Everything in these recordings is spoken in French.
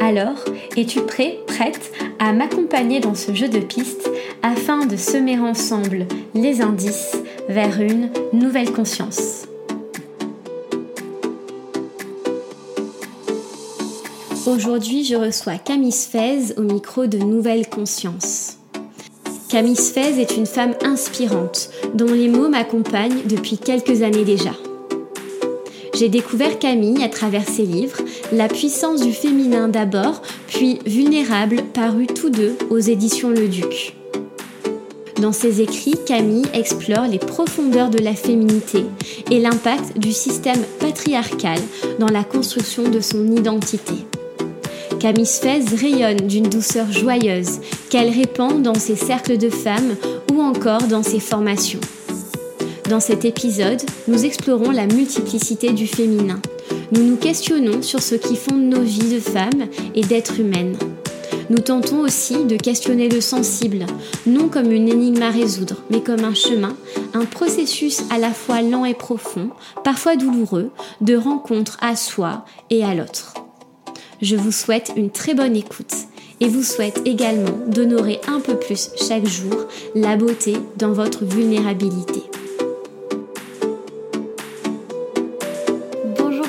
Alors, es-tu prêt, prête à m'accompagner dans ce jeu de pistes afin de semer ensemble les indices vers une nouvelle conscience? Aujourd'hui, je reçois Camille Sfez au micro de Nouvelle Conscience. Camille Sfez est une femme inspirante dont les mots m'accompagnent depuis quelques années déjà. J'ai découvert Camille à travers ses livres, La puissance du féminin d'abord, puis Vulnérable, paru tous deux aux éditions Le Duc. Dans ses écrits, Camille explore les profondeurs de la féminité et l'impact du système patriarcal dans la construction de son identité. Camille Sfez rayonne d'une douceur joyeuse qu'elle répand dans ses cercles de femmes ou encore dans ses formations. Dans cet épisode, nous explorons la multiplicité du féminin. Nous nous questionnons sur ce qui fonde nos vies de femmes et d'êtres humaines. Nous tentons aussi de questionner le sensible, non comme une énigme à résoudre, mais comme un chemin, un processus à la fois lent et profond, parfois douloureux, de rencontre à soi et à l'autre. Je vous souhaite une très bonne écoute et vous souhaite également d'honorer un peu plus chaque jour la beauté dans votre vulnérabilité.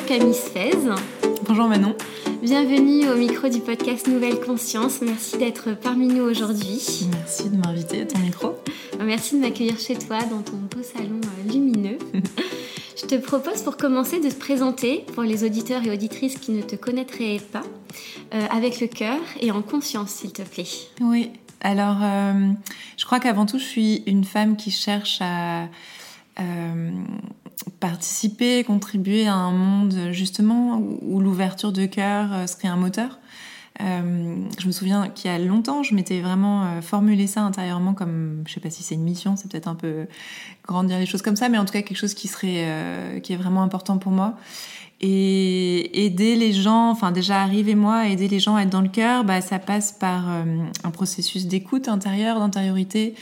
Camille Sfez. Bonjour Manon. Bienvenue au micro du podcast Nouvelle Conscience. Merci d'être parmi nous aujourd'hui. Merci de m'inviter à ton micro. Merci de m'accueillir chez toi dans ton beau salon euh, lumineux. Je te propose pour commencer de te présenter pour les auditeurs et auditrices qui ne te connaîtraient pas, euh, avec le cœur et en conscience, s'il te plaît. Oui, alors euh, je crois qu'avant tout, je suis une femme qui cherche à euh, participer, contribuer à un monde justement où l'ouverture de cœur serait un moteur. Euh, je me souviens qu'il y a longtemps, je m'étais vraiment euh, formulé ça intérieurement comme, je sais pas si c'est une mission, c'est peut-être un peu grandir les choses comme ça, mais en tout cas quelque chose qui serait, euh, qui est vraiment important pour moi. Et aider les gens, enfin déjà arriver moi, aider les gens à être dans le cœur, bah ça passe par un processus d'écoute intérieure, d'intériorité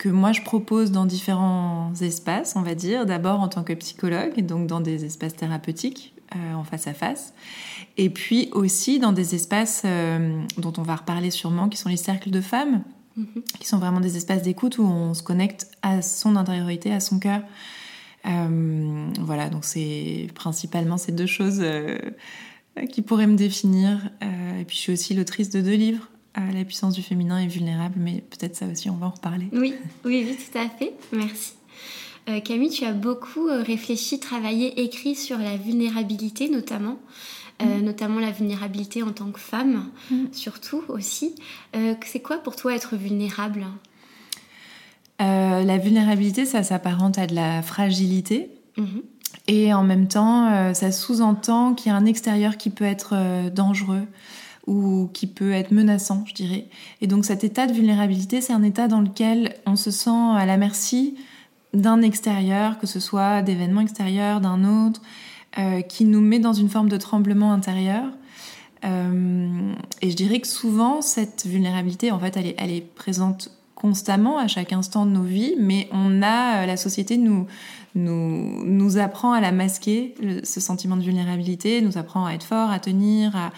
que moi je propose dans différents espaces, on va dire. D'abord en tant que psychologue, donc dans des espaces thérapeutiques, euh, en face à face. Et puis aussi dans des espaces euh, dont on va reparler sûrement, qui sont les cercles de femmes, mhm. qui sont vraiment des espaces d'écoute où on se connecte à son intériorité, à son cœur. Euh, voilà, donc c'est principalement ces deux choses qui pourraient me définir. et puis je suis aussi l'autrice de deux livres. La puissance du féminin est vulnérable, mais peut-être ça aussi, on va en reparler. Oui, oui, oui, tout à fait. Merci. Euh, Camille, tu as beaucoup euh, réfléchi, travaillé, écrit sur la vulnérabilité notamment. Euh, mm. notamment la vulnérabilité en tant que femme, mm. surtout aussi. c'est quoi pour toi être vulnérable? La vulnérabilité, ça s'apparente à de la fragilité. Mm-hmm. Et en même temps, ça sous-entend qu'il y a un extérieur qui peut être dangereux ou qui peut être menaçant, je dirais. Et donc cet état de vulnérabilité, c'est un état dans lequel on se sent à la merci d'un extérieur, que ce soit d'événements extérieurs, d'un autre, euh, qui nous met dans une forme de tremblement intérieur. Euh, et je dirais que souvent, cette vulnérabilité, en fait, elle est, présente constamment à chaque instant de nos vies, mais on a, euh, la société nous, nous, nous apprend à la masquer, ce sentiment de vulnérabilité, nous apprend à être fort, à tenir, à,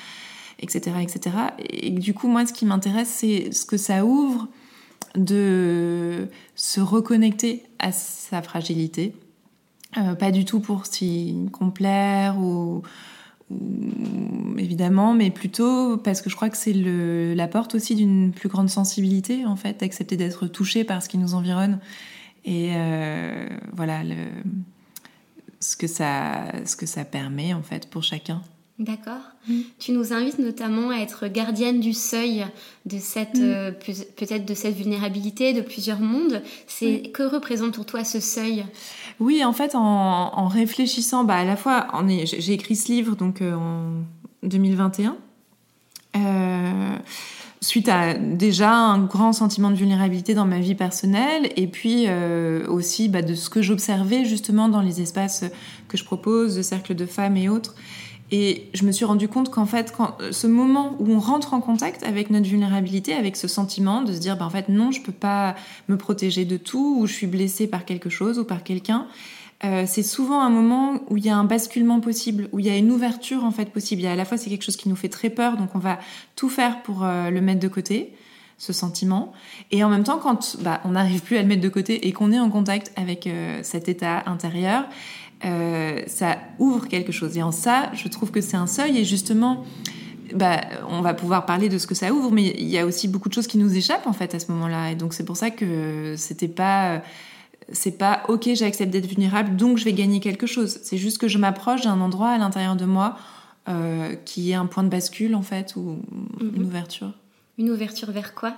etc.. Et du coup, moi, ce qui m'intéresse, c'est ce que ça ouvre de se reconnecter à sa fragilité. Euh, pas du tout pour s'y complaire ou, évidemment, mais plutôt parce que je crois que c'est la porte aussi d'une plus grande sensibilité en fait, d'accepter d'être touché par ce qui nous environne et euh, voilà ce que ça ce que ça permet en fait pour chacun. D'accord. Mm. Tu nous invites notamment à être gardienne du seuil de cette mm. euh, peut-être de cette vulnérabilité de plusieurs mondes. C'est que représente pour toi ce seuil? Oui, en fait, en, réfléchissant, bah, à la fois, j'ai écrit ce livre donc euh, en 2021. Euh, suite à déjà un grand sentiment de vulnérabilité dans ma vie personnelle et puis euh, aussi bah, de ce que j'observais justement dans les espaces que je propose, de cercles de femmes et autres. Et je me suis rendu compte qu'en fait, quand, ce moment où on rentre en contact avec notre vulnérabilité, avec ce sentiment de se dire, bah, en fait, non, je peux pas me protéger de tout, ou je suis blessée par quelque chose ou par quelqu'un, euh, c'est souvent un moment où il y a un basculement possible, où il y a une ouverture en fait possible. Il à la fois c'est quelque chose qui nous fait très peur, donc on va tout faire pour euh, le mettre de côté, ce sentiment. Et en même temps, quand bah, on n'arrive plus à le mettre de côté et qu'on est en contact avec euh, cet état intérieur, ça ouvre quelque chose. Et en ça, je trouve que c'est un seuil. Et justement, bah, on va pouvoir parler de ce que ça ouvre, mais il y a aussi beaucoup de choses qui nous échappent en fait à ce moment-là. Et donc c'est pour ça que c'était pas c'est pas ok, j'accepte d'être vulnérable, donc je vais gagner quelque chose. C'est juste que je m'approche d'un endroit à l'intérieur de moi euh, qui est un point de bascule en fait ou une mhm. ouverture. Une ouverture vers quoi?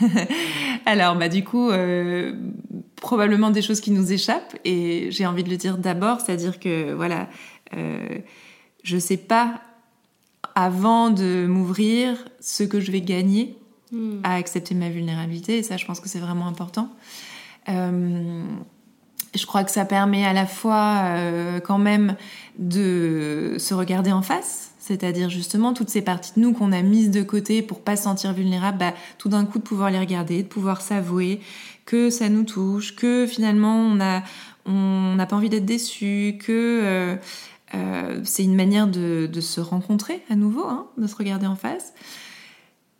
Alors bah du coup euh, probablement des choses qui nous échappent et j'ai envie de le dire d'abord, c'est-à-dire que voilà, euh, je sais pas avant de m'ouvrir ce que je vais gagner hmm. à accepter ma vulnérabilité et ça je pense que c'est vraiment important. Euh, je crois que ça permet à la fois euh, quand même de se regarder en face, c'est-à-dire justement toutes ces parties de nous qu'on a mises de côté pour pas se sentir vulnérable, bah, tout d'un coup de pouvoir les regarder, de pouvoir s'avouer que ça nous touche, que finalement on n'a pas envie d'être déçu, que euh, euh, c'est une manière de, de, se rencontrer à nouveau, hein, de se regarder en face.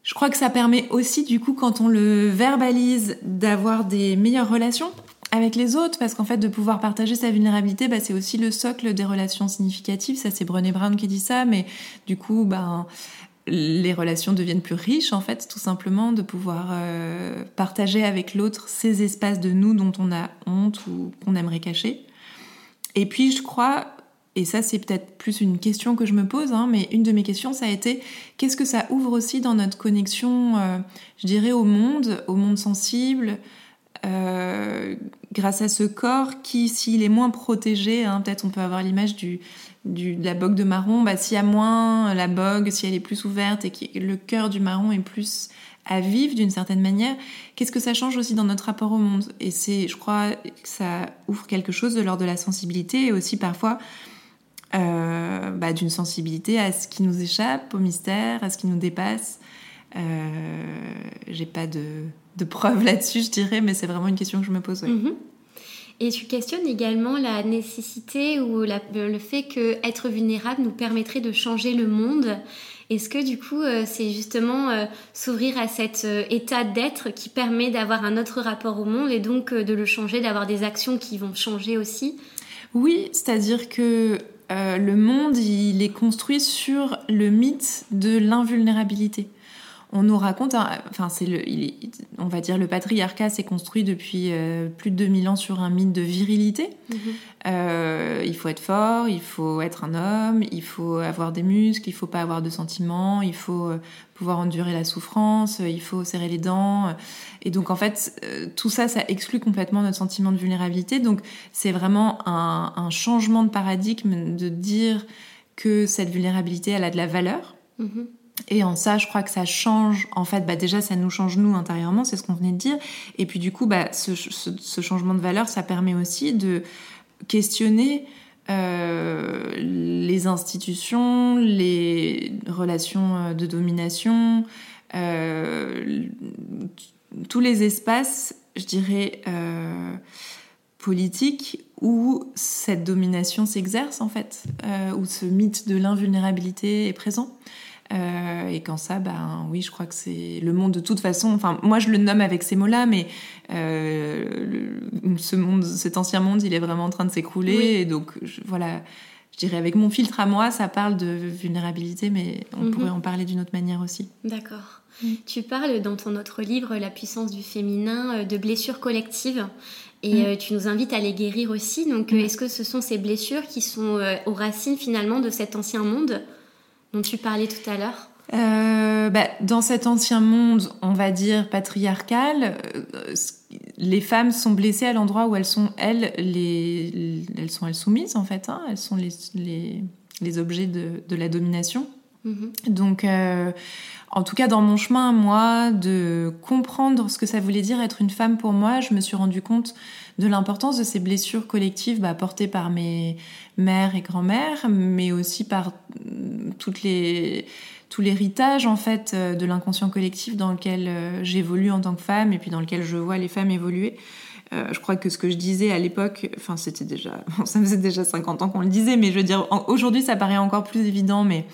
Je crois que ça permet aussi, du coup, quand on le verbalise, d'avoir des meilleures relations avec les autres, parce qu'en fait, de pouvoir partager sa vulnérabilité, bah, c'est aussi le socle des relations significatives. Ça, c'est Brené Brown qui dit ça, mais du coup, ben, les relations deviennent plus riches, en fait, tout simplement, de pouvoir euh, partager avec l'autre ces espaces de nous dont on a honte ou qu'on aimerait cacher. Et puis, je crois et ça c'est peut-être plus une question que je me pose, hein, mais une de mes questions ça a été qu'est-ce que ça ouvre aussi dans notre connexion, euh, je dirais, au monde, au monde sensible, euh, grâce à ce corps qui, s'il est moins protégé, hein, peut-être on peut avoir l'image du, du, de la bogue de marron, bah, s'il y a moins la bogue, si elle est plus ouverte et que le cœur du marron est plus à vivre d'une certaine manière, qu'est-ce que ça change aussi dans notre rapport au monde? Et c'est, je crois, que ça ouvre quelque chose de l'ordre de la sensibilité et aussi parfois euh, bah, d'une sensibilité à ce qui nous échappe, au mystère, à ce qui nous dépasse. Euh, J'ai pas de, de preuves là-dessus, je dirais, mais c'est vraiment une question que je me pose. Mhm. Et tu questionnes également la nécessité ou le fait que être vulnérable nous permettrait de changer le monde. Est-ce que du coup, euh, c'est justement euh, s'ouvrir à cet état d'être qui permet d'avoir un autre rapport au monde et donc de le changer, d'avoir des actions qui vont changer aussi? Oui, c'est-à-dire que le monde, il est construit sur le mythe de l'invulnérabilité. On nous raconte, enfin, c'est le, on va dire, le patriarcat s'est construit depuis euh, plus de 2000 ans sur un mythe de virilité. Mhm. Euh, il faut être fort, il faut être un homme, il faut avoir des muscles, il faut pas avoir de sentiments, il faut pouvoir endurer la souffrance, il faut serrer les dents. Et donc en fait, euh, tout ça, ça exclut complètement notre sentiment de vulnérabilité. Donc c'est vraiment un, changement de paradigme de dire que cette vulnérabilité, elle a de la valeur. Mm-hmm. Et en ça, je crois que ça change. En fait, bah déjà, ça nous change nous intérieurement, c'est ce qu'on venait de dire. Et puis du coup, bah, ce, changement de valeur, ça permet aussi de questionner euh, les institutions, les relations euh, de domination, euh, tous les espaces, je dirais, politiques où cette domination s'exerce en fait, où ce mythe de l'invulnérabilité est présent. Euh, et quand ça, ben oui, je crois que c'est le monde de toute façon. Enfin, moi je le nomme avec ces mots-là, mais ce monde, cet ancien monde, il est vraiment en train de s'écrouler. Et donc voilà, je dirais avec mon filtre à moi, ça parle de vulnérabilité, mais on mhm. pourrait en parler d'une autre manière aussi. D'accord. Mm. Tu parles dans ton autre livre, La puissance du féminin, euh, de blessures collectives. Et mm. euh, tu nous invites à les guérir aussi. Donc, euh, mm. est-ce que ce sont ces blessures qui sont aux racines finalement de cet ancien monde? Dont tu parlais tout à l'heure bah, dans cet ancien monde, on va dire patriarcal, les femmes sont blessées à l'endroit où elles sont, elles, les, elles sont elles soumises en fait. Hein. elles sont les, les, les objets de, de, la domination Mhm. Donc, euh, en tout cas, dans mon chemin, moi, de comprendre ce que ça voulait dire être une femme pour moi, je me suis rendu compte de l'importance de ces blessures collectives bah, portées par mes mères et grand-mères, mais aussi par mm, tout l'héritage en fait euh, de l'inconscient collectif dans lequel euh, j'évolue en tant que femme et puis dans lequel je vois les femmes évoluer. Euh, je crois que ce que je disais à l'époque, enfin c'était déjà, ça faisait déjà 50 ans qu'on le disait, mais je veux dire, aujourd'hui ça paraît encore plus évident, mais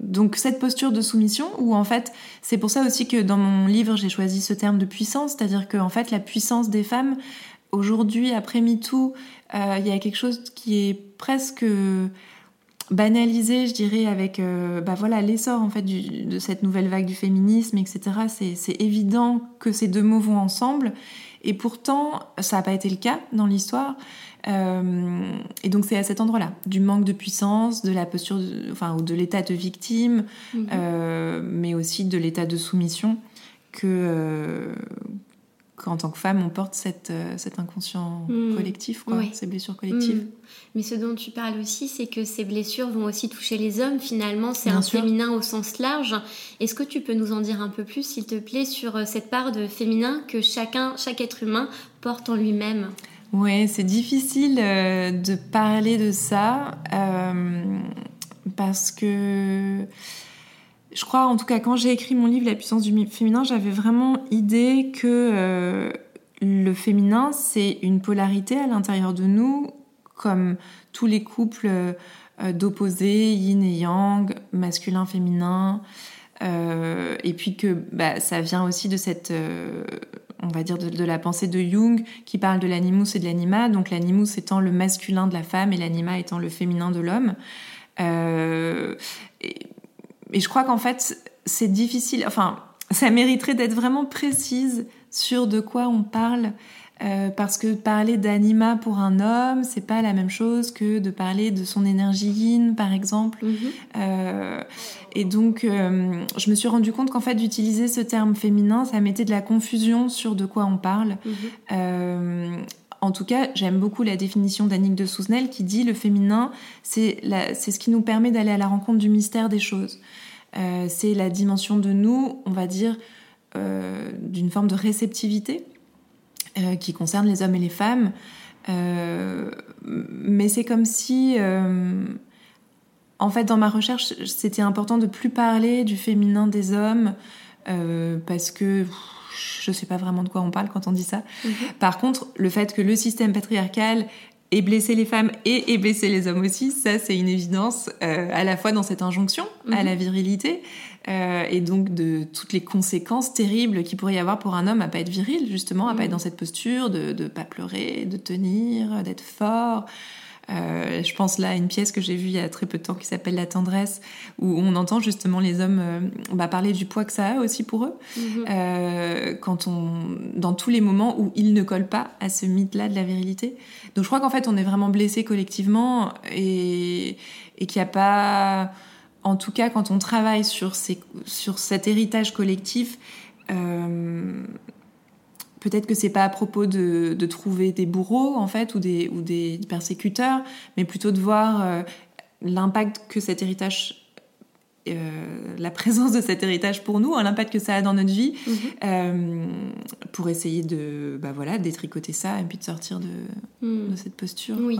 donc cette posture de soumission où en fait c'est pour ça aussi que dans mon livre j'ai choisi ce terme de puissance, c'est-à-dire que en fait la puissance des femmes aujourd'hui après MeToo, euh, il y a quelque chose qui est presque banalisé, je dirais, avec euh, bah l'essor en fait de cette nouvelle vague du féminisme, etc. C'est évident que ces deux mots vont ensemble, et pourtant ça n'a pas été le cas dans l'histoire. Euh, et donc c'est à cet endroit-là, du manque de puissance, de la posture, enfin ou de l'état de victime, mm-hmm. euh, mais aussi de l'état de soumission que qu'en tant que femme, on porte cette, euh, cet inconscient hmm. collectif, quoi, ces blessures collectives. Hmm. Mais ce dont tu parles aussi, c'est que ces blessures vont aussi toucher les hommes. Finalement, c'est un féminin au sens large. Est-ce que tu peux nous en dire un peu plus, s'il te plaît, sur euh, cette part de féminin que chacun, chaque être humain porte en lui-même? Oui, c'est difficile euh, de parler de ça parce que je crois, en tout cas, quand j'ai écrit mon livre La puissance du féminin, j'avais vraiment idée que euh, le féminin, c'est une polarité à l'intérieur de nous, comme tous les couples euh, d'opposés, yin et yang, masculin, féminin. Euh, et puis que bah, ça vient aussi de cette, on va dire, de, la pensée de Jung qui parle de l'animus et de l'anima. Donc l'animus étant le masculin de la femme et l'anima étant le féminin de l'homme. Et, et je crois qu'en fait, c'est difficile. Enfin, ça mériterait d'être vraiment précise sur de quoi on parle. Euh, parce que parler d'anima pour un homme, c'est pas la même chose que de parler de son énergie yin, par exemple. Mhm. Euh, et donc, euh, je me suis rendu compte qu'en fait, d'utiliser ce terme féminin, ça mettait de la confusion sur de quoi on parle. Mhm. En tout cas, j'aime beaucoup la définition d'Annick de Souzenel qui dit le féminin, c'est ce qui nous permet d'aller à la rencontre du mystère des choses. C'est la dimension de nous, on va dire, d'une forme de réceptivité euh, qui concerne les hommes et les femmes. mais c'est comme si, en fait, dans ma recherche, c'était important de plus parler du féminin des hommes parce que je sais pas vraiment de quoi on parle quand on dit ça. Mhm. Par contre, le fait que le système patriarcal ait blessé les femmes et blessé les hommes aussi, ça c'est une évidence euh, à la fois dans cette injonction à mhm. la virilité euh, et donc de toutes les conséquences terribles qu'il pourrait y avoir pour un homme à pas être viril justement, à pas mhm. être dans cette posture de ne pas pleurer, de tenir, d'être fort. Euh, je pense là à une pièce que j'ai vue il y a très peu de temps qui s'appelle La tendresse, où on entend justement les hommes euh, bah, parler du poids que ça a aussi pour eux, mhm. euh, quand on, dans tous les moments où ils ne collent pas à ce mythe-là de la virilité. Donc je crois qu'en fait on est vraiment blessé collectivement et, et qu'il n'y a pas, en tout cas quand on travaille sur, ces, sur cet héritage collectif, euh, peut-être que c'est pas à propos de, trouver des bourreaux en fait ou des, ou des persécuteurs, mais plutôt de voir euh, l'impact que cet héritage, euh, la présence de cet héritage pour nous, hein, l'impact que ça a dans notre vie, mhm. euh, pour essayer de bah voilà détricoter ça et puis de sortir de, de cette posture. Oui.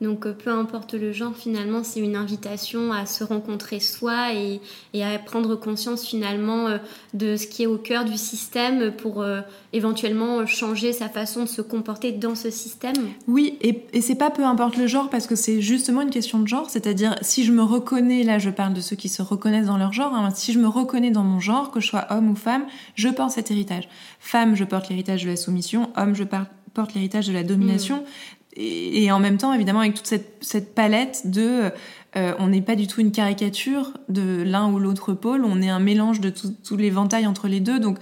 Donc euh, peu importe le genre, finalement, c'est une invitation à se rencontrer soi et, à prendre conscience finalement euh, de ce qui est au cœur du système pour euh, éventuellement changer sa façon de se comporter dans ce système. Oui, et, et c'est pas peu importe le genre parce que c'est justement une question de genre, c'est-à-dire si je me reconnais, là je parle de ceux qui se reconnaissent dans leur genre, hein, si je me reconnais dans mon genre, que je sois homme ou femme, je porte cet héritage. Femme, je porte l'héritage de la soumission, homme, je porte l'héritage de la domination. Mm et, en même temps, évidemment, avec toute cette, palette de... Euh, on n'est pas du tout une caricature de l'un ou l'autre pôle, on est un mélange de tous les ventailles entre les deux. Donc,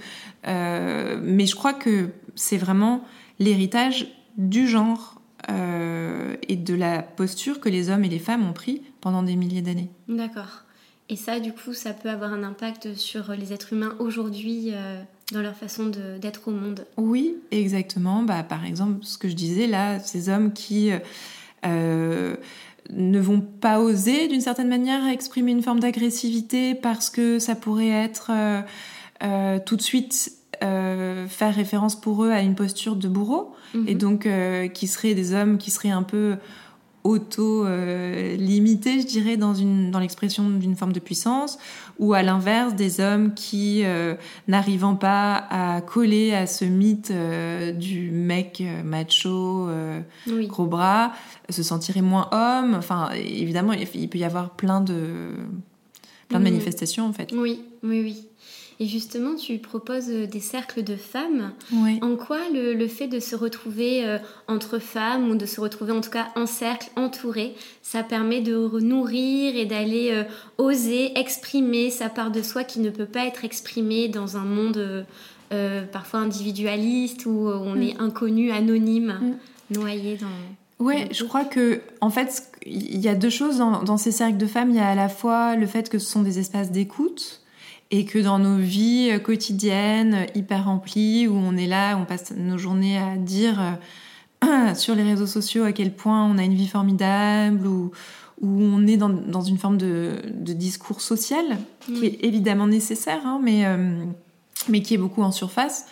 euh, mais je crois que c'est vraiment l'héritage du genre euh, et de la posture que les hommes et les femmes ont pris pendant des milliers d'années. D'accord. Et ça, du coup, ça peut avoir un impact sur les êtres humains aujourd'hui dans leur façon d'être au monde. Oui, exactement. Bah, par exemple, ce que je disais là, ces hommes qui, euh, ne vont pas oser d'une certaine manière exprimer une forme d'agressivité parce que ça pourrait être tout de suite faire référence pour eux à une posture de bourreau et mhm. donc qui seraient des hommes qui seraient un peu auto-limité, je dirais, dans, une, dans l'expression d'une forme de puissance, ou à l'inverse, des hommes qui, euh, n'arrivant pas à coller à ce mythe euh, du mec euh, macho, gros bras, se sentiraient moins hommes. Enfin, évidemment, il peut y avoir plein de, plein de mhm. manifestations, en fait. Oui, oui, oui. Et justement, tu proposes euh, des cercles de femmes. En quoi le, fait de se retrouver euh, entre femmes ou de se retrouver en tout cas en cercle, entouré, ça permet de nourrir et d'aller euh, oser exprimer sa part de soi qui ne peut pas être exprimée dans un monde parfois individualiste où on mm. est inconnu, anonyme, mm. noyé dans... Ouais, je crois que en fait, il y a deux choses dans, dans, ces cercles de femmes. Il y a à la fois le fait que ce sont des espaces d'écoute, et que dans nos vies euh, quotidiennes euh, hyper remplies où on est là, on passe nos journées à dire euh, sur les réseaux sociaux à quel point on a une vie formidable ou où on est dans, dans une forme de, de, discours social qui est évidemment nécessaire, hein, mais, mais qui est beaucoup en surface.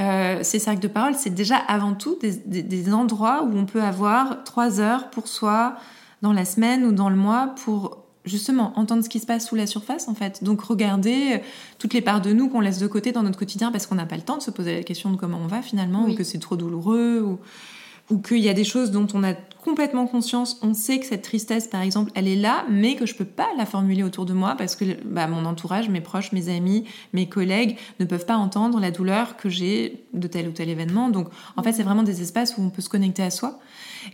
Euh, ces cercles de parole, c'est déjà avant tout des, des, des, endroits où on peut avoir trois heures pour soi dans la semaine ou dans le mois pour justement entendre ce qui se passe sous la surface en fait. Donc regarder euh, toutes les parts de nous qu'on laisse de côté dans notre quotidien parce qu'on n'a pas le temps de se poser la question de comment on va finalement ou que c'est trop douloureux ou, ou qu'il y a des choses dont on a complètement conscience, on sait que cette tristesse par exemple elle est là mais que je peux pas la formuler autour de moi parce que bah, mon entourage, mes proches, mes amis, mes collègues ne peuvent pas entendre la douleur que j'ai de tel ou tel événement. Donc en fait c'est vraiment des espaces où on peut se connecter à soi.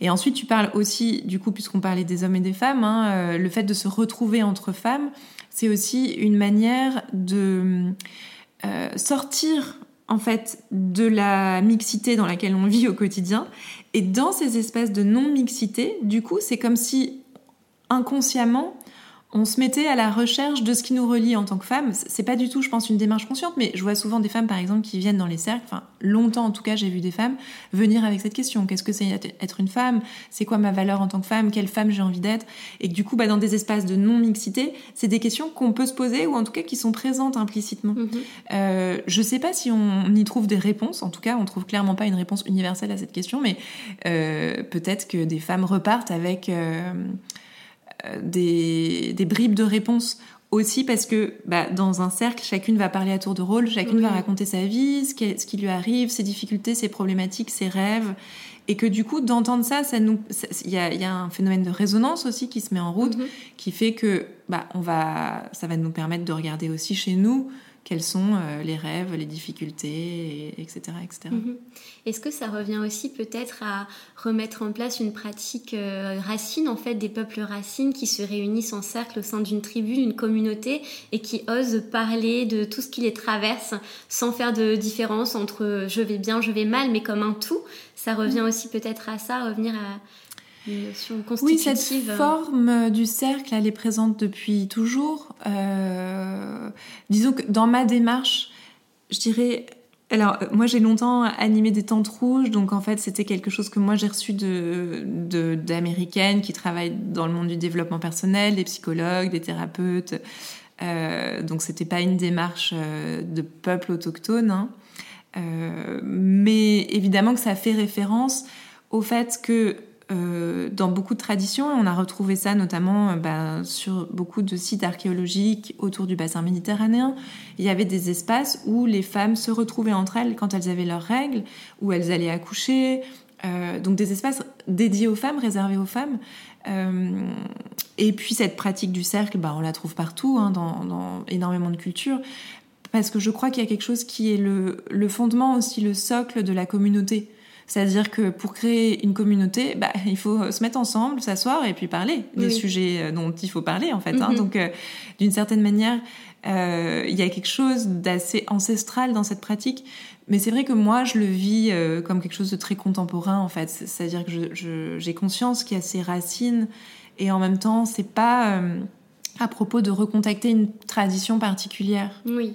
Et ensuite, tu parles aussi, du coup, puisqu'on parlait des hommes et des femmes, hein, euh, le fait de se retrouver entre femmes, c'est aussi une manière de euh, sortir en fait de la mixité dans laquelle on vit au quotidien. Et dans ces espaces de non-mixité, du coup, c'est comme si inconsciemment, on se mettait à la recherche de ce qui nous relie en tant que femme. C'est pas du tout, je pense, une démarche consciente, mais je vois souvent des femmes, par exemple, qui viennent dans les cercles. Enfin, longtemps, en tout cas, j'ai vu des femmes venir avec cette question. Qu'est-ce que c'est être une femme? C'est quoi ma valeur en tant que femme? Quelle femme j'ai envie d'être? Et que du coup, bah, dans des espaces de non-mixité, c'est des questions qu'on peut se poser ou en tout cas qui sont présentes implicitement. Mm-hmm. Euh, je sais pas si on y trouve des réponses. En tout cas, on trouve clairement pas une réponse universelle à cette question, mais euh, peut-être que des femmes repartent avec euh, des, bribes de réponses aussi parce que bah, dans un cercle, chacune va parler à tour de rôle, chacune va raconter sa vie, ce qui, ce qui, lui arrive, ses difficultés, ses problématiques, ses rêves. Et que du coup, d'entendre ça, ça nous, il y a, y a, un phénomène de résonance aussi qui se met en route, mhm. qui fait que bah, on va, ça va nous permettre de regarder aussi chez nous quels sont euh, les rêves, les difficultés, etc. etc. Mhm. Est-ce que ça revient aussi peut-être à remettre en place une pratique euh, racine, en fait, des peuples racines qui se réunissent en cercle au sein d'une tribu, d'une communauté, et qui osent parler de tout ce qui les traverse sans faire de différence entre je vais bien, je vais mal, mais comme un tout? Ça revient mhm. aussi peut-être à ça, revenir à oui, cette forme du cercle, elle est présente depuis toujours. Euh, disons que dans ma démarche, je dirais. Alors, moi, j'ai longtemps animé des tentes rouges, donc en fait, c'était quelque chose que moi j'ai reçu de d'américaines qui travaillent dans le monde du développement personnel, des psychologues, des thérapeutes. Euh, donc, c'était pas une démarche euh, de peuple autochtone, hein. euh, mais évidemment que ça fait référence au fait que euh, dans beaucoup de traditions, on a retrouvé ça notamment euh, bah, sur beaucoup de sites archéologiques autour du bassin méditerranéen. Il y avait des espaces où les femmes se retrouvaient entre elles quand elles avaient leurs règles, où elles allaient accoucher, euh, donc des espaces dédiés aux femmes, réservés aux femmes. et puis cette pratique du cercle, bah, on la trouve partout, hein, dans, énormément de cultures, parce que je crois qu'il y a quelque chose qui est le fondement aussi, le socle de la communauté. C'est-à-dire que pour créer une communauté, bah, il faut se mettre ensemble, s'asseoir et puis parler des sujets euh, dont il faut parler en fait. Hein. Mhm. Donc, euh, d'une certaine manière, euh, il y a quelque chose d'assez ancestral dans cette pratique. Mais c'est vrai que moi, je le vis comme quelque chose de très contemporain en fait. C'est-à-dire que j'ai conscience qu'il y a ces racines et en même temps, c'est pas à propos de recontacter une tradition particulière. Oui.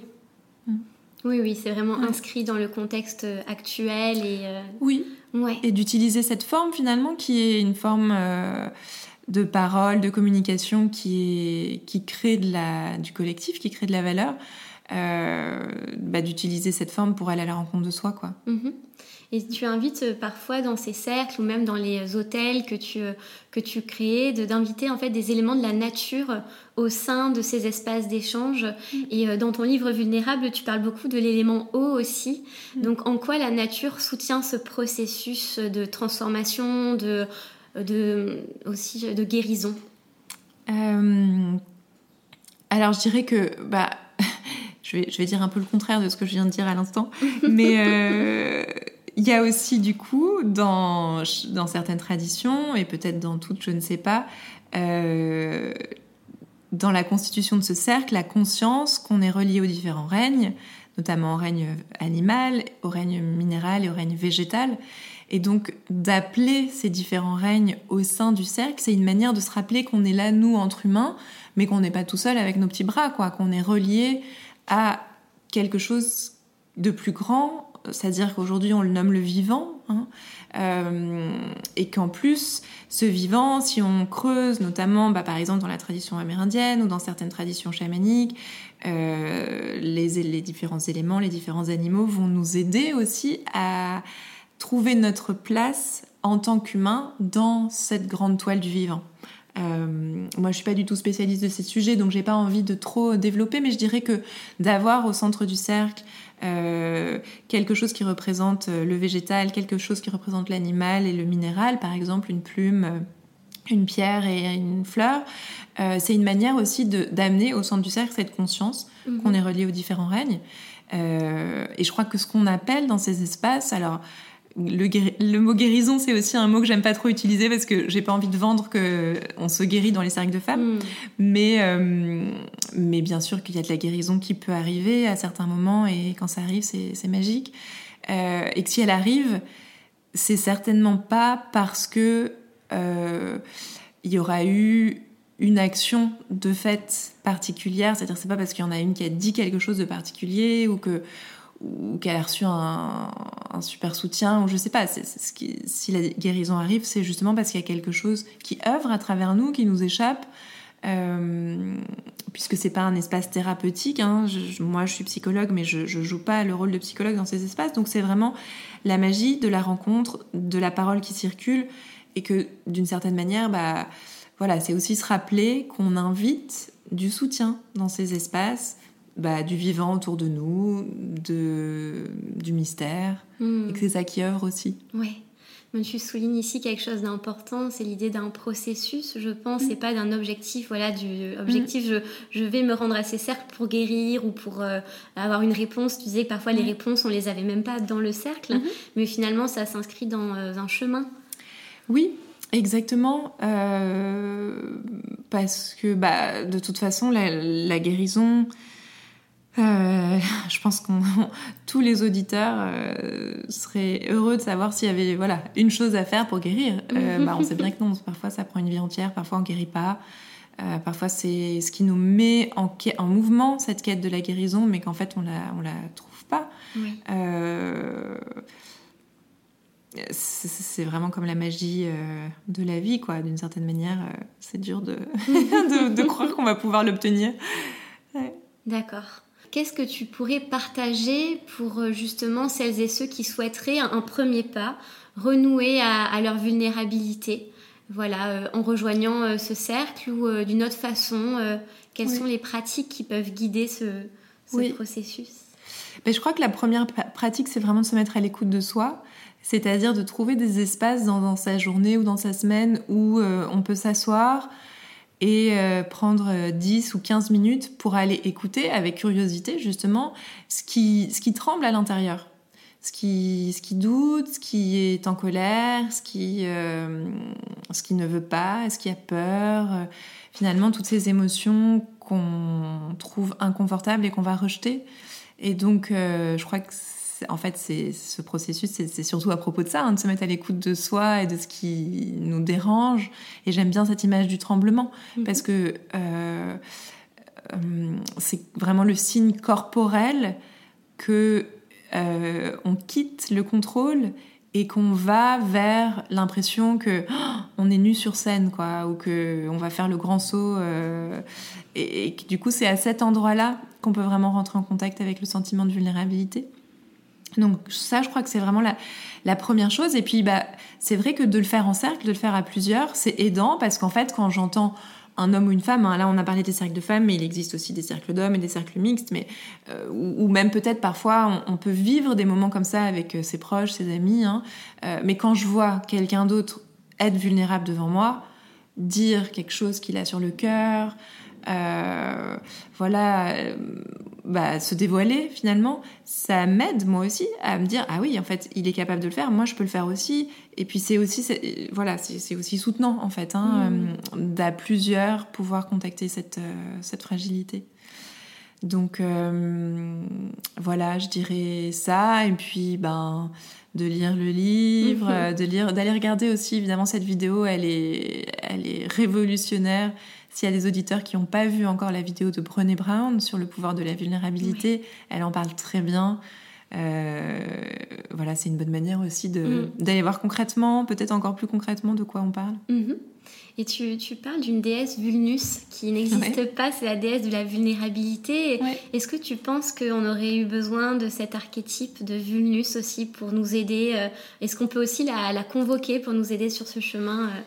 Oui, oui, c'est vraiment inscrit dans le contexte euh, actuel et. Euh, oui. Ouais. Et d'utiliser cette forme finalement qui est une forme euh, de parole, de communication qui, est, qui crée de la, du collectif, qui crée de la valeur, euh, bah, d'utiliser cette forme pour aller à la rencontre de soi. Quoi. Mhm. Et tu invites euh, parfois dans ces cercles ou même dans les hôtels que tu, euh, que tu crées, d'inviter en fait des éléments de la nature au sein de ces espaces d'échange. Mm. Et dans ton livre Vulnérable, tu parles beaucoup de l'élément eau aussi. Mm. Donc en quoi la nature soutient ce processus de transformation, de, de, aussi de guérison? Alors je dirais que... Bah, je vais, je vais dire un peu le contraire de ce que je viens de dire à l'instant, mais euh, il y a aussi du coup dans, certaines traditions et peut-être dans toutes, je ne sais pas, euh, dans la constitution de ce cercle, la conscience qu'on est relié aux différents règnes, notamment au règne animal, au règne minéral et au règne végétal. Et donc d'appeler ces différents règnes au sein du cercle, c'est une manière de se rappeler qu'on est là, nous, entre humains, mais qu'on n'est pas tout seul avec nos petits bras, quoi, qu'on est relié à quelque chose de plus grand, c'est-à-dire qu'aujourd'hui on le nomme le vivant, hein, euh, et qu'en plus ce vivant, si on creuse, notamment bah, par exemple dans la tradition amérindienne ou dans certaines traditions chamaniques, euh, les, différents éléments, les différents animaux vont nous aider aussi à trouver notre place en tant qu'humain dans cette grande toile du vivant. Euh, moi, je suis pas du tout spécialiste de ces sujets, donc j'ai pas envie de trop développer, mais je dirais que d'avoir au centre du cercle euh, quelque chose qui représente le végétal, quelque chose qui représente l'animal et le minéral, par exemple une plume, une pierre et une fleur, euh, c'est une manière aussi d'amener au centre du cercle cette conscience mhm. qu'on est relié aux différents règnes. et je crois que ce qu'on appelle dans ces espaces, alors le, mot guérison, c'est aussi un mot que j'aime pas trop utiliser parce que j'ai pas envie de vendre que on se guérit dans les cercles de femmes. Mm. Mais, euh, mais bien sûr qu'il y a de la guérison qui peut arriver à certains moments et quand ça arrive, c'est magique. Euh, et que si elle arrive, c'est certainement pas parce que euh, il y aura eu une action de fait particulière, c'est-à-dire c'est pas parce qu'il y en a une qui a dit quelque chose de particulier ou que ou qu'elle a reçu un, super soutien, ou je sais pas. si la guérison arrive, c'est justement parce qu'il y a quelque chose qui œuvre à travers nous, qui nous échappe, euh, puisque c'est pas un espace thérapeutique. Hein. moi, je suis psychologue, mais je, je joue pas le rôle de psychologue dans ces espaces. Donc, c'est vraiment la magie de la rencontre, de la parole qui circule, et que d'une certaine manière, bah, voilà, c'est aussi se rappeler qu'on invite du soutien dans ces espaces bah, du vivant autour de nous, de, du mystère, hmm. et que c'est ça qui œuvre aussi. Oui. tu soulignes ici quelque chose d'important, c'est l'idée d'un processus, je pense, et hmm. pas d'un objectif. Voilà, du objectif, je, je, vais me rendre à ces cercles pour guérir ou pour euh, avoir une réponse. Tu disais que parfois les réponses, on les avait même pas dans le cercle, hmm. mais finalement, ça s'inscrit dans euh, un chemin. Oui, Exactement, euh, parce que bah, de toute façon, la, la guérison, euh, je pense que tous les auditeurs euh, seraient heureux de savoir s'il y avait voilà une chose à faire pour guérir. Euh, bah, on sait bien que non, parfois ça prend une vie entière, parfois on guérit pas. parfois c'est ce qui nous met en, en, mouvement cette quête de la guérison, mais qu'en fait on la on la trouve pas. c'est vraiment comme la magie de la vie, quoi. D'une certaine manière, c'est dur de, de, de, croire qu'on va pouvoir l'obtenir. D'accord. Qu'est-ce que tu pourrais partager pour euh, justement celles et ceux qui souhaiteraient un, premier pas, renouer à, leur vulnérabilité? Voilà, euh, en rejoignant euh, ce cercle ou d'une autre façon, quelles sont les pratiques qui peuvent guider ce, processus? Ben, Je crois que la première pratique, c'est vraiment de se mettre à l'écoute de soi, c'est-à-dire de trouver des espaces dans, sa journée ou dans sa semaine où on peut s'asseoir, et euh, prendre 10 euh, ou 15 minutes pour aller écouter avec curiosité justement ce qui, ce qui tremble à l'intérieur, ce qui, ce qui doute, ce qui est en colère, ce qui, euh, ce qui ne veut pas, ce qui a peur, finalement toutes ces émotions qu'on trouve inconfortables et qu'on va rejeter. Et donc je crois que en fait, c'est ce processus, c'est surtout à propos de ça, hein, de se mettre à l'écoute de soi et de ce qui nous dérange. Et j'aime bien cette image du tremblement mhm. parce que euh, euh, c'est vraiment le signe corporel que euh, on quitte le contrôle et qu'on va vers l'impression que oh, on est nu sur scène quoi ou que on va faire le grand saut et, du coup c'est à cet endroit-là qu'on peut vraiment rentrer en contact avec le sentiment de vulnérabilité. Donc ça je crois que c'est vraiment la, la première chose et puis bah c'est vrai que de le faire en cercle, de le faire à plusieurs, c'est aidant parce qu'en fait quand j'entends un homme ou une femme. Hein. Là, on a parlé des cercles de femmes, mais il existe aussi des cercles d'hommes et des cercles mixtes. Mais euh, ou, même peut-être parfois, on, peut vivre des moments comme ça avec euh, ses proches, ses amis. Hein. Euh, mais quand je vois quelqu'un d'autre être vulnérable devant moi, dire quelque chose qu'il a sur le cœur, euh, voilà, euh, bah, se dévoiler finalement, ça m'aide moi aussi à me dire ah oui en fait il est capable de le faire, moi je peux le faire aussi. Et puis c'est aussi voilà c'est aussi soutenant en fait hein, mmh. Euh, d'à plusieurs pouvoir contacter cette cette fragilité. Donc voilà, je dirais ça et puis ben de lire le livre, mmh. de lire d'aller regarder aussi évidemment cette vidéo, elle est elle est révolutionnaire s'il y a des auditeurs qui n'ont pas vu encore la vidéo de Brené Brown sur le pouvoir de la vulnérabilité, elle en parle très bien. Euh, voilà, c'est une bonne manière aussi mm. d'aller voir concrètement, peut-être encore plus concrètement, de quoi on parle. Mm-hmm. Et tu, tu parles d'une déesse Vulnus qui n'existe pas, c'est la déesse de la vulnérabilité. Est-ce que tu penses qu'on aurait eu besoin de cet archétype de Vulnus aussi pour nous aider euh, Est-ce qu'on peut aussi la, la, convoquer pour nous aider sur ce chemin euh,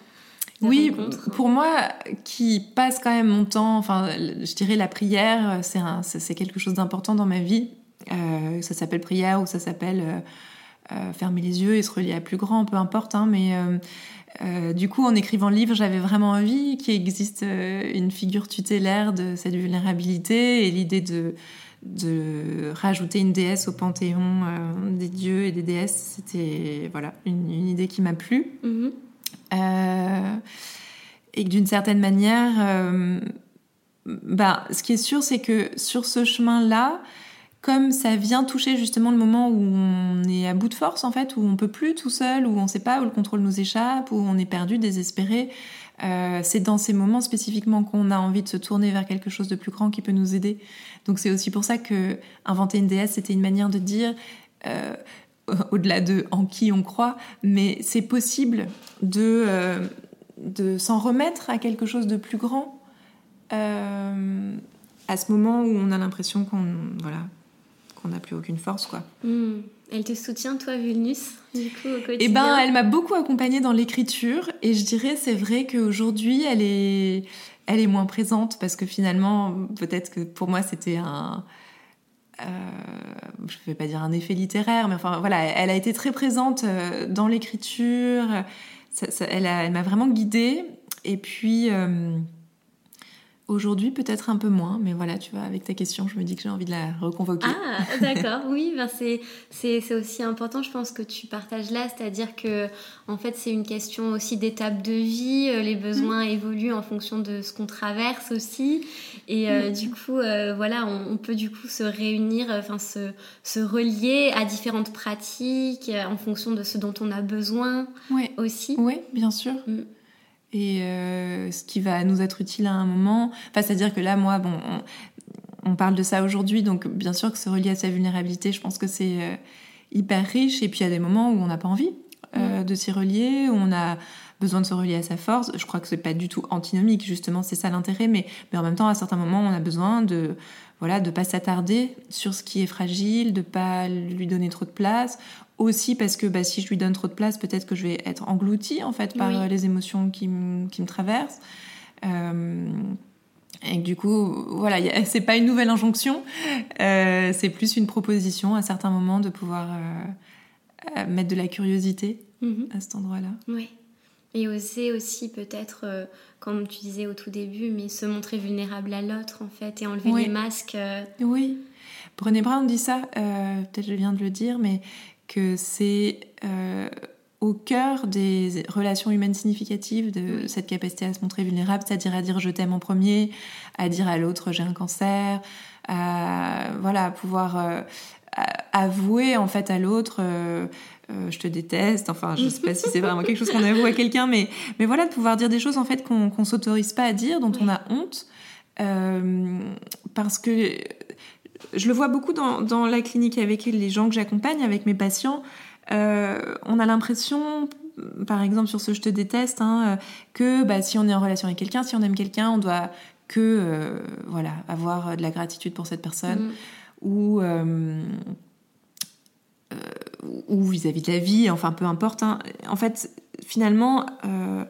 oui, pour moi, qui passe quand même mon temps, enfin, je dirais la prière, c'est quelque chose d'important dans ma vie. Euh, ça s'appelle prière ou ça s'appelle euh, euh, fermer les yeux et se relier à plus grand, peu importe. Hein, mais du coup, en écrivant le livre, j'avais vraiment envie qu'il existe une figure tutélaire de cette vulnérabilité et l'idée de, de rajouter une déesse au panthéon des dieux et des déesses, c'était voilà une, idée qui m'a plu. Mm-hmm. Euh, et que d'une certaine manière, euh, bah, ce qui est sûr, c'est que sur ce chemin-là, comme ça vient toucher justement le moment où on est à bout de force en fait, où on peut plus tout seul, où on ne sait pas, où le contrôle nous échappe, où on est perdu, désespéré, euh, c'est dans ces moments spécifiquement qu'on a envie de se tourner vers quelque chose de plus grand qui peut nous aider. Donc c'est aussi pour ça que inventer une déesse, c'était une manière de dire euh, au-delà de en qui on croit, mais c'est possible de, euh, de s'en remettre à quelque chose de plus grand euh, à ce moment où on a l'impression qu'on voilà qu'on n'a plus aucune force quoi. Hmm. Elle te soutient toi Vulnus du coup au quotidien? Eh ben elle m'a beaucoup accompagnée dans l'écriture et je dirais c'est vrai qu'aujourd'hui elle est elle est moins présente parce que finalement peut-être que pour moi c'était un euh, je ne vais pas dire un effet littéraire, mais enfin voilà, elle a été très présente euh, dans l'écriture. elle, elle m'a vraiment guidée. Et puis euh, Aujourd'hui, peut-être un peu moins, mais voilà, tu vois, avec ta question, je me dis que j'ai envie de la reconvoquer. Ah, d'accord, oui, ben c'est, aussi important, je pense, que tu partages là, c'est-à-dire que, en fait, c'est une question aussi d'étape de vie, les besoins mm. évoluent en fonction de ce qu'on traverse aussi, et euh, mm. du coup, euh, voilà, on, peut du coup se réunir, enfin, se, se relier à différentes pratiques en fonction de ce dont on a besoin aussi. Oui, bien sûr. Mm et euh, ce qui va nous être utile à un moment. Enfin, c'est-à-dire que là, moi, bon, on, parle de ça aujourd'hui, donc bien sûr que se relier à sa vulnérabilité, je pense que c'est euh, hyper riche. Et puis il y a des moments où on n'a pas envie euh, mm. de s'y relier, où on a besoin de se relier à sa force. Je crois que c'est pas du tout antinomique, justement, c'est ça l'intérêt. Mais, mais en même temps, à certains moments, on a besoin de voilà, de pas s'attarder sur ce qui est fragile, de pas lui donner trop de place, aussi parce que bah, si je lui donne trop de place, peut-être que je vais être engloutie en fait par les émotions qui, qui me traversent. Euh, et du coup, voilà, c'est pas une nouvelle injonction, euh, c'est plus une proposition à certains moments de pouvoir euh, mettre de la curiosité mhm. à cet endroit-là. Oui. Et oser aussi peut-être, comme tu disais au tout début, mais se montrer vulnérable à l'autre en fait et enlever les masques. Oui. Brené Brown dit ça, peut-être je viens de le dire, mais que c'est euh, au cœur des relations humaines significatives de cette capacité à se montrer vulnérable, c'est-à-dire à dire je t'aime en premier, à dire à l'autre j'ai un cancer, à voilà, pouvoir euh, avouer en fait à l'autre euh, je te déteste, enfin je sais pas si c'est vraiment quelque chose qu'on avoue à quelqu'un, mais, mais voilà, de pouvoir dire des choses en fait qu'on qu'on s'autorise pas à dire, dont on a honte, parce que je le vois beaucoup dans, la clinique avec les gens que j'accompagne, avec mes patients. on a l'impression, par exemple sur ce je te déteste, hein, que bah, si on est en relation avec quelqu'un, si on aime quelqu'un, on doit que voilà avoir de la gratitude pour cette personne. Mm. Ou ou vis-à-vis de la vie, enfin peu importe. Hein. En fait, finalement, euh,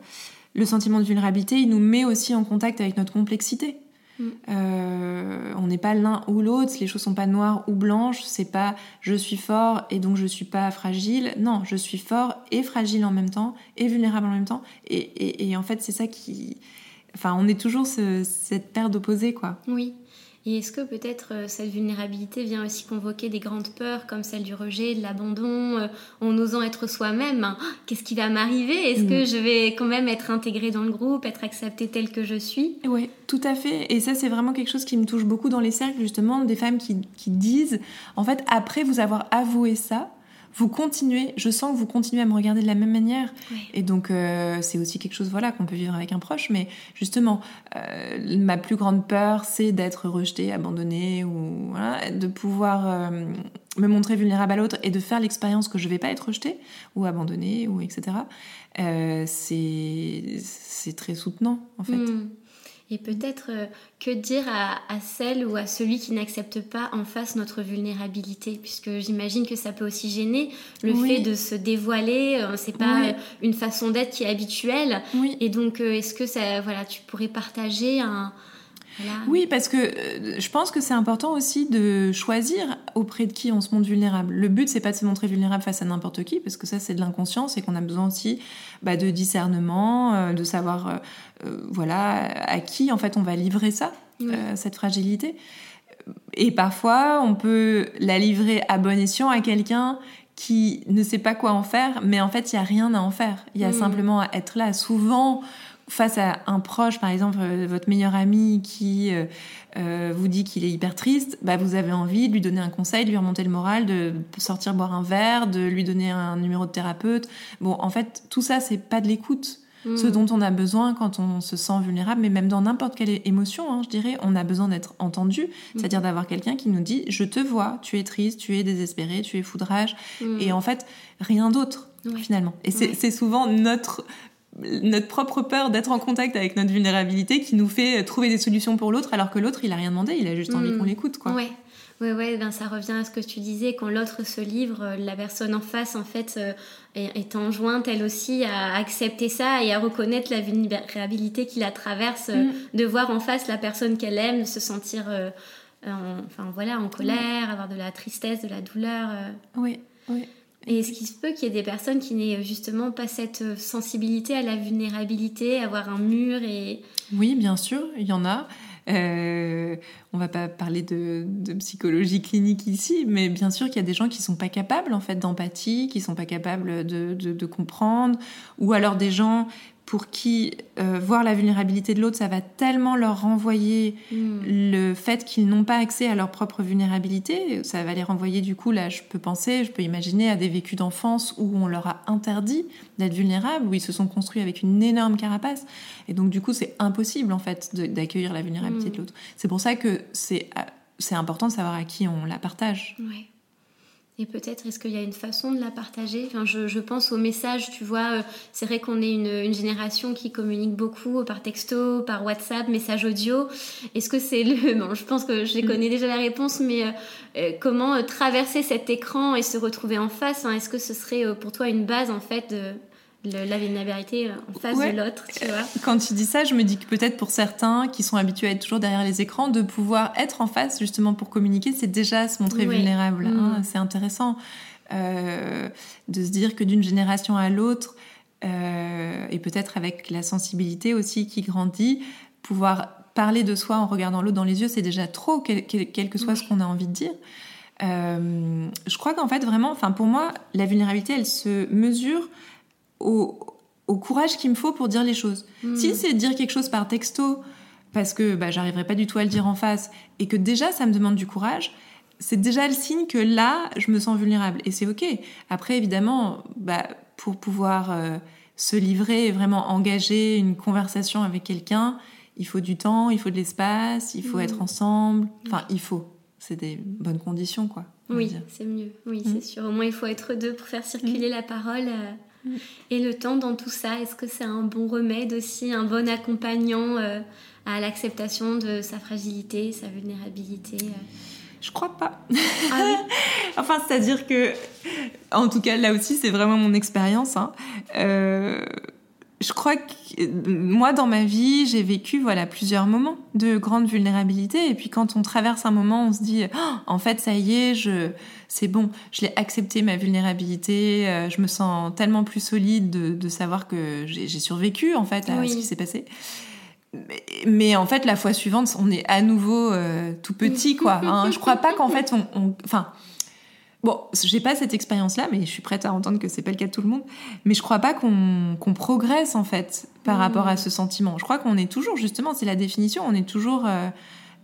le sentiment de vulnérabilité, il nous met aussi en contact avec notre complexité. Mm. Euh, on n'est pas l'un ou l'autre, les choses sont pas noires ou blanches, c'est pas je suis fort et donc je suis pas fragile. Non, je suis fort et fragile en même temps et vulnérable en même temps. Et, en fait, c'est ça qui. Enfin, on est toujours cette paire d'opposés, quoi. Oui. Et est-ce que peut-être euh, cette vulnérabilité vient aussi convoquer des grandes peurs comme celle du rejet, de l'abandon, euh, en osant être soi-même hein, Qu'est-ce qui va m'arriver? Est-ce que mm. je vais quand même être intégrée dans le groupe, être acceptée telle que je suis? Oui, tout à fait. Et ça, c'est vraiment quelque chose qui me touche beaucoup dans les cercles, justement, des femmes qui, qui disent, en fait, après vous avoir avoué ça, vous continuez, je sens que vous continuez à me regarder de la même manière. Et donc, euh, c'est aussi quelque chose voilà, qu'on peut vivre avec un proche. Mais justement, euh, ma plus grande peur, c'est d'être rejetée, abandonnée, ou voilà, de pouvoir euh, me montrer vulnérable à l'autre et de faire l'expérience que je ne vais pas être rejetée, ou abandonnée, ou etc. c'est très soutenant, en fait. Hmm. Et peut-être euh, que dire à, celle ou à celui qui n'accepte pas en face notre vulnérabilité, puisque j'imagine que ça peut aussi gêner le fait de se dévoiler. Euh, c'est pas euh, une façon d'être qui est habituelle. Et donc, est-ce que ça, voilà, tu pourrais partager un, oui, parce que euh, je pense que c'est important aussi de choisir auprès de qui on se montre vulnérable. Le but, c'est pas de se montrer vulnérable face à n'importe qui, parce que ça, c'est de l'inconscience et qu'on a besoin aussi bah, de discernement, euh, de savoir, euh, voilà, à qui en fait on va livrer ça, cette fragilité. Et parfois, on peut la livrer à bon escient à quelqu'un qui ne sait pas quoi en faire, mais en fait, il y a rien à en faire. Il y a simplement à être là. Souvent, face à un proche, par exemple euh, votre meilleur ami qui euh, euh, vous dit qu'il est hyper triste, bah vous avez envie de lui donner un conseil, de lui remonter le moral, de sortir boire un verre, de lui donner un numéro de thérapeute. Bon, en fait, tout ça, c'est pas de l'écoute. Hmm. Ce dont on a besoin quand on se sent vulnérable, mais même dans n'importe quelle émotion, hein, je dirais, on a besoin d'être entendu, hmm. c'est-à-dire d'avoir quelqu'un qui nous dit je te vois, tu es triste, tu es désespéré, tu es foudrage, hmm. et en fait rien d'autre finalement. Et c'est souvent notre notre propre peur d'être en contact avec notre vulnérabilité qui nous fait trouver des solutions pour l'autre alors que l'autre il a rien demandé, il a juste envie hmm. qu'on l'écoute quoi. Ouais. Ouais, ouais, ben ça revient à ce que tu disais, quand l'autre se livre, euh, la personne en face, en fait, euh, est, enjointe, elle aussi, à accepter ça et à reconnaître la vulnérabilité qui la traverse, euh, hmm. de voir en face la personne qu'elle aime, se sentir, enfin voilà, en colère, avoir de la tristesse, de la douleur. Oui, oui. Et est-ce qu'il se peut qu'il y ait des personnes qui n'aient justement pas cette euh, sensibilité à la vulnérabilité, avoir un mur et... Oui, bien sûr, il y en a. Euh, on va pas parler de, psychologie clinique ici, mais bien sûr qu'il y a des gens qui sont pas capables en fait d'empathie, qui sont pas capables de, comprendre, ou alors des gens pour qui euh, voir la vulnérabilité de l'autre, ça va tellement leur renvoyer hmm. le fait qu'ils n'ont pas accès à leur propre vulnérabilité, ça va les renvoyer du coup, là je peux penser, je peux imaginer à des vécus d'enfance où on leur a interdit d'être vulnérables, où ils se sont construits avec une énorme carapace, et donc du coup c'est impossible en fait d'accueillir la vulnérabilité de hmm. l'autre. C'est pour ça que c'est important de savoir à qui on la partage. Et peut-être, est-ce qu'il y a une façon de la partager? Enfin, je, pense aux messages, tu vois, euh, c'est vrai qu'on est une, génération qui communique beaucoup par texto, par WhatsApp, message audio. Est-ce que c'est le... Bon, je pense que je mm. connais déjà la réponse, mais euh, euh, comment traverser cet écran et se retrouver en face Est-ce que ce serait pour toi une base, en fait, de, la vulnérabilité euh, en face de l'autre, tu vois. Quand tu dis ça, je me dis que peut-être pour certains qui sont habitués à être toujours derrière les écrans, de pouvoir être en face justement pour communiquer, c'est déjà se montrer vulnérable. Hein. Mm. C'est intéressant euh, de se dire que d'une génération à l'autre, euh, et peut-être avec la sensibilité aussi qui grandit, pouvoir parler de soi en regardant l'autre dans les yeux, c'est déjà trop, quel, que soit ce qu'on a envie de dire. je crois qu'en fait, vraiment, enfin pour moi, la vulnérabilité, elle se mesure au, courage qu'il me faut pour dire les choses. Hmm. Si c'est dire quelque chose par texto, parce que bah, j'arriverai pas du tout à le dire en face, et que déjà ça me demande du courage, c'est déjà le signe que là, je me sens vulnérable. Et c'est OK. Après, évidemment, bah, pour pouvoir euh, se livrer et vraiment engager une conversation avec quelqu'un, il faut du temps, il faut de l'espace, il faut hmm. être ensemble. Enfin, il faut. C'est des bonnes conditions, quoi. Oui, c'est mieux. Oui, c'est mm. sûr. Au moins, il faut être deux pour faire circuler la parole. Euh, Et le temps dans tout ça, est-ce que c'est un bon remède aussi, un bon accompagnant euh, à l'acceptation de sa fragilité, sa vulnérabilité euh? Je crois pas. Ah enfin, c'est-à-dire que, en tout cas, là aussi, c'est vraiment mon expérience. Hein je crois que moi, dans ma vie, j'ai vécu voilà plusieurs moments de grande vulnérabilité. Et puis quand on traverse un moment, on se dit, oh, en fait, ça y est, je, c'est bon, je l'ai accepté ma vulnérabilité. Euh, je me sens tellement plus solide de, savoir que j'ai survécu en fait à ce qui s'est passé. Mais, en fait, la fois suivante, on est à nouveau euh, tout petit, quoi. Hein. Je crois pas qu'en fait, on, enfin. Bon, j'ai pas cette expérience-là, mais je suis prête à entendre que c'est pas le cas de tout le monde. Mais je crois pas qu'on progresse en fait par mmh. rapport à ce sentiment. Je crois qu'on est toujours justement, c'est la définition, on est toujours euh,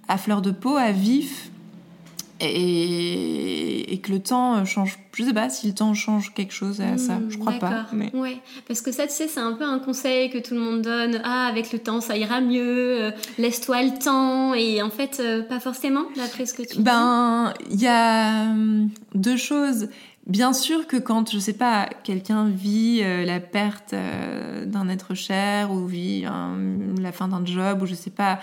à fleur de peau, à vif, et, que le temps change. Je sais pas si le temps change quelque chose à ça. Je crois pas. Mais... Ouais, parce que ça, tu sais, c'est un peu un conseil que tout le monde donne. Ah, avec le temps, ça ira mieux. Euh, laisse-toi le temps. Et en fait, euh, pas forcément, d'après ce que tu ben, il y a hum, deux choses. Bien sûr que quand, je sais pas, quelqu'un vit euh, la perte d'un être cher ou vit la fin d'un job ou je sais pas,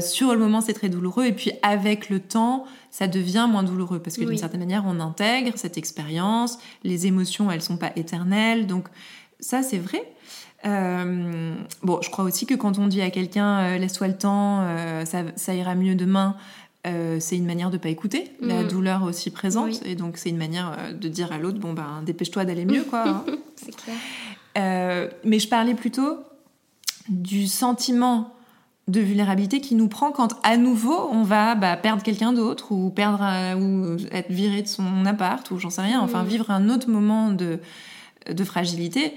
sur le moment c'est très douloureux. Et puis avec le temps ça devient moins douloureux parce que d'une certaine manière, on intègre cette expérience, les émotions, elles sont pas éternelles, donc ça, c'est vrai. Euh, bon, je crois aussi que quand on dit à quelqu'un euh, laisse-toi le temps, euh, ça, ira mieux demain, c'est une manière de pas écouter la mm. douleur aussi présente, et donc c'est une manière de dire à l'autre bon ben dépêche-toi d'aller mieux quoi. c'est clair. mais je parlais plutôt du sentiment de vulnérabilité qui nous prend quand à nouveau on va bah, perdre quelqu'un d'autre ou perdre euh, ou être viré de son appart ou j'en sais rien enfin vivre un autre moment de de fragilité.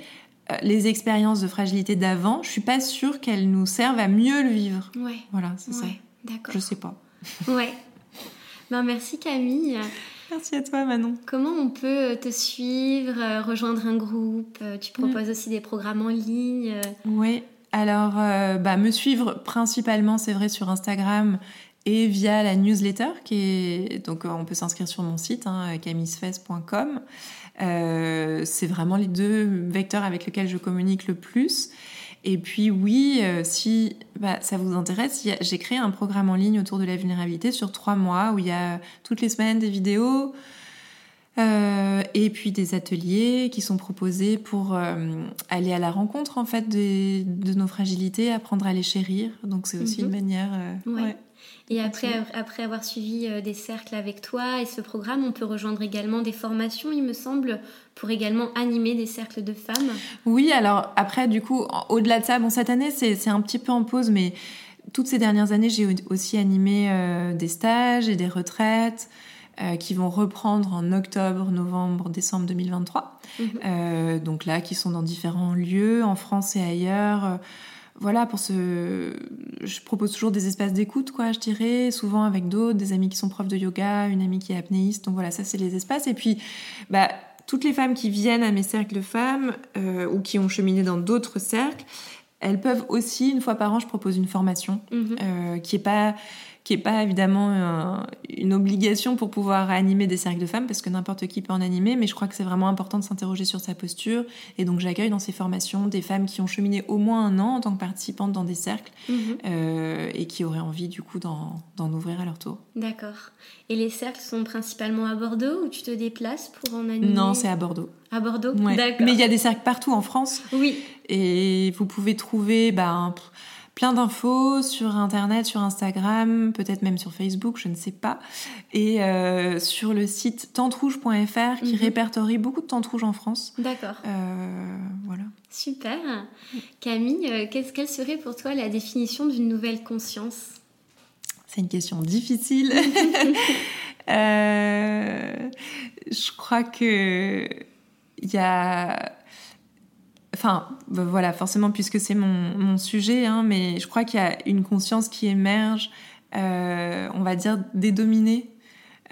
Euh, les expériences de fragilité d'avant je suis pas sûre qu'elles nous servent à mieux le vivre. Ouais. Voilà c'est ça. D'accord. Je sais pas ouais ben merci Camille Merci à toi Manon. Comment on peut te suivre, rejoindre un groupe? Tu proposes aussi des programmes en ligne Oui, alors, euh, bah, me suivre principalement, c'est vrai, sur Instagram et via la newsletter, qui est donc on peut s'inscrire sur mon site, hein, camisfes.com. Euh, c'est vraiment les deux vecteurs avec lesquels je communique le plus. Et puis oui, euh, si bah, ça vous intéresse, j'ai créé un programme en ligne autour de la vulnérabilité sur trois mois où il y a toutes les semaines des vidéos, euh, et puis des ateliers qui sont proposés pour euh, aller à la rencontre en fait de nos fragilités, apprendre à les chérir. Donc c'est aussi une mhm. manière. Euh, et après, après avoir suivi des cercles avec toi et ce programme, on peut rejoindre également des formations, il me semble, pour également animer des cercles de femmes. Oui, alors après, du coup, au-delà de ça, bon, cette année, c'est un petit peu en pause, mais toutes ces dernières années, j'ai aussi animé des stages et des retraites. Euh, qui vont reprendre en octobre, novembre, décembre 2023. Mhm. Euh, donc là, qui sont dans différents lieux, en France et ailleurs. Euh, voilà, pour ce, je propose toujours des espaces d'écoute, quoi, je dirais, souvent avec d'autres, des amis qui sont profs de yoga, une amie qui est apnéiste. Donc voilà, ça c'est les espaces. Et puis, bah, toutes les femmes qui viennent à mes cercles de femmes ou qui ont cheminé dans d'autres cercles, elles peuvent aussi, une fois par an, je propose une formation mhm. qui est pas qui n'est pas évidemment une obligation pour pouvoir animer des cercles de femmes, parce que n'importe qui peut en animer, mais je crois que c'est vraiment important de s'interroger sur sa posture. Et donc j'accueille dans ces formations des femmes qui ont cheminé au moins un an en tant que participantes dans des cercles mhm. euh, et qui auraient envie du coup d'en ouvrir à leur tour. D'accord. Et les cercles sont principalement à Bordeaux ou tu te déplaces pour en animer? Non, c'est à Bordeaux. À Bordeaux? D'accord. Mais il y a des cercles partout en France. Oui. Et vous pouvez trouver... Ben, plein d'infos sur Internet, sur Instagram, peut-être même sur Facebook, je ne sais pas. Et euh, sur le site tentrouge.fr qui mhm. répertorie beaucoup de tentes rouges en France. D'accord. Euh, voilà. Super. Camille, euh, quelle serait pour toi la définition d'une nouvelle conscience? C'est une question difficile. je crois que il y a Enfin, bah, voilà, forcément, puisque c'est mon, sujet, hein, mais je crois qu'il y a une conscience qui émerge, euh, on va dire, dédominée.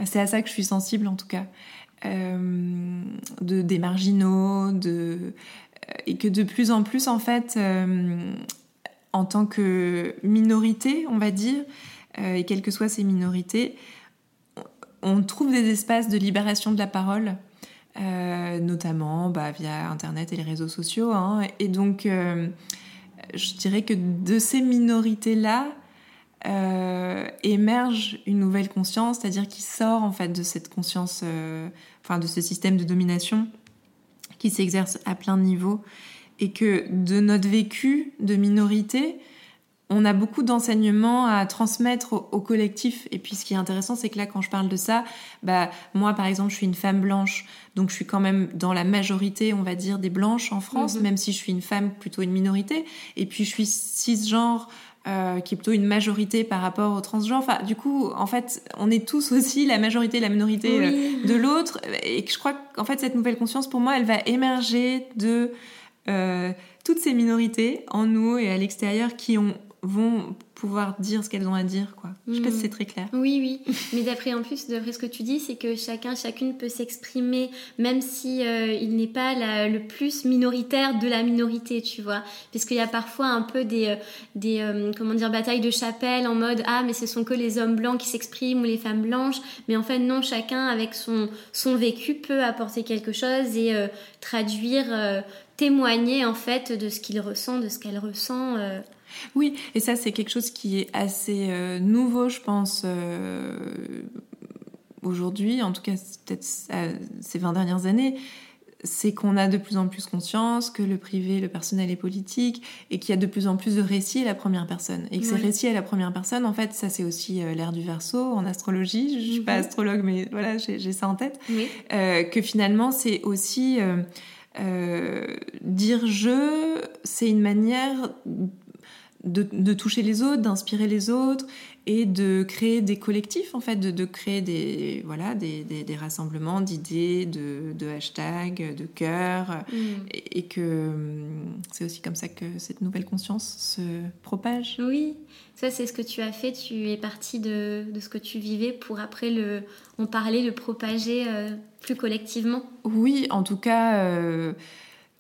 C'est à ça que je suis sensible, en tout cas. Euh, de, des marginaux, de, et que de plus en plus, en fait, euh, en tant que minorité, on va dire, et quelles que soient ces minorités, on trouve des espaces de libération de la parole, notamment bah, via Internet et les réseaux sociaux. Hein. Et donc, je dirais que de ces minorités-là, euh, émerge une nouvelle conscience, c'est-à-dire qui sort en fait de cette conscience, euh, enfin de ce système de domination qui s'exerce à plein niveau, et que de notre vécu de minorité, on a beaucoup d'enseignements à transmettre au, collectif. Et puis ce qui est intéressant, c'est que là, quand je parle de ça, bah moi, par exemple, je suis une femme blanche, donc je suis quand même dans la majorité, on va dire, des blanches en France, mhm. même si je suis une femme plutôt une minorité. Et puis je suis cisgenre. Euh, qui est plutôt une majorité par rapport aux transgenres. Enfin, du coup, en fait, on est tous aussi la majorité, la minorité euh, de l'autre. Et je crois qu'en fait, cette nouvelle conscience, pour moi, elle va émerger de euh, toutes ces minorités en nous et à l'extérieur qui ont vont pouvoir dire ce qu'elles ont à dire quoi. Je sais pas si mm. c'est très clair. Oui oui, mais d'après en plus d'après ce que tu dis, c'est que chacun chacune peut s'exprimer même si euh, il n'est pas le plus minoritaire de la minorité, tu vois. Puisqu'il y a parfois un peu des euh, des euh, comment dire batailles de chapelle en mode ah mais ce sont que les hommes blancs qui s'expriment ou les femmes blanches, mais en fait non, chacun avec son son vécu peut apporter quelque chose et traduire témoigner en fait de ce qu'il ressent, de ce qu'elle ressent oui, et ça c'est quelque chose qui est assez euh, nouveau, je pense, euh, aujourd'hui, en tout cas peut-être ces 20 dernières années, c'est qu'on a de plus en plus conscience que le privé, le personnel est politique, et qu'il y a de plus en plus de récits à la première personne. Et que ces récits à la première personne, en fait, ça c'est aussi euh, l'ère du verso en astrologie, je suis pas mhm. astrologue, mais voilà, j'ai ça en tête, que finalement c'est aussi... dire je, c'est une manière de, toucher les autres, d'inspirer les autres et de créer des collectifs en fait, de, créer des voilà des, rassemblements d'idées, de, hashtags, de cœurs mm. et, que hum, c'est aussi comme ça que cette nouvelle conscience se propage. Oui, ça c'est ce que tu as fait. Tu es parti de, ce que tu vivais pour après le en parler, le propager euh, plus collectivement. Oui, en tout cas. Euh,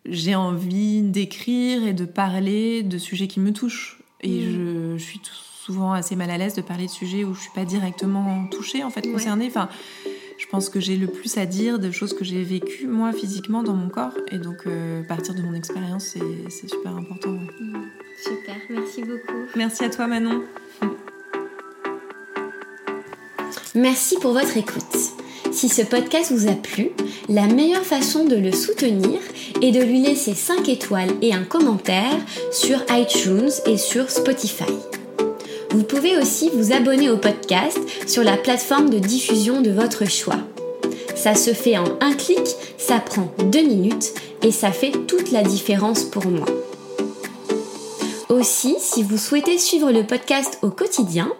j'ai envie d'écrire et de parler de sujets qui me touchent. Et mm. je, suis souvent assez mal à l'aise de parler de sujets où je suis pas directement touchée, en fait, concernée. Enfin, je pense que j'ai le plus à dire de choses que j'ai vécues, moi, physiquement, dans mon corps. Et donc, euh, partir de mon expérience, c'est super important. Mm. Super, merci beaucoup. Merci à toi, Manon. Merci pour votre écoute. Si ce podcast vous a plu, la meilleure façon de le soutenir est de lui laisser 5 étoiles et un commentaire sur iTunes et sur Spotify. Vous pouvez aussi vous abonner au podcast sur la plateforme de diffusion de votre choix. Ça se fait en un clic, ça prend deux minutes et ça fait toute la différence pour moi. Aussi, si vous souhaitez suivre le podcast au quotidien,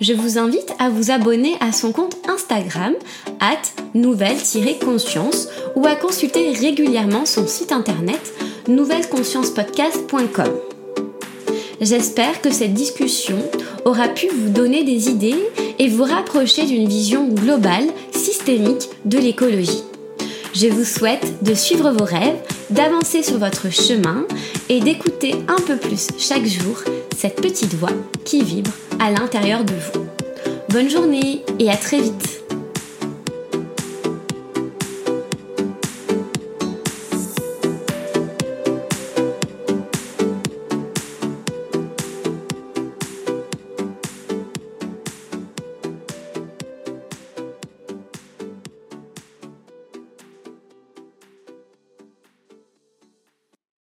je vous invite à vous abonner à son compte Instagram, at nouvelle-conscience, ou à consulter régulièrement son site internet nouvelleconsciencepodcast.com. J'espère que cette discussion aura pu vous donner des idées et vous rapprocher d'une vision globale, systémique de l'écologie. Je vous souhaite de suivre vos rêves, d'avancer sur votre chemin et d'écouter un peu plus chaque jour cette petite voix qui vibre à l'intérieur de vous. Bonne journée et à très vite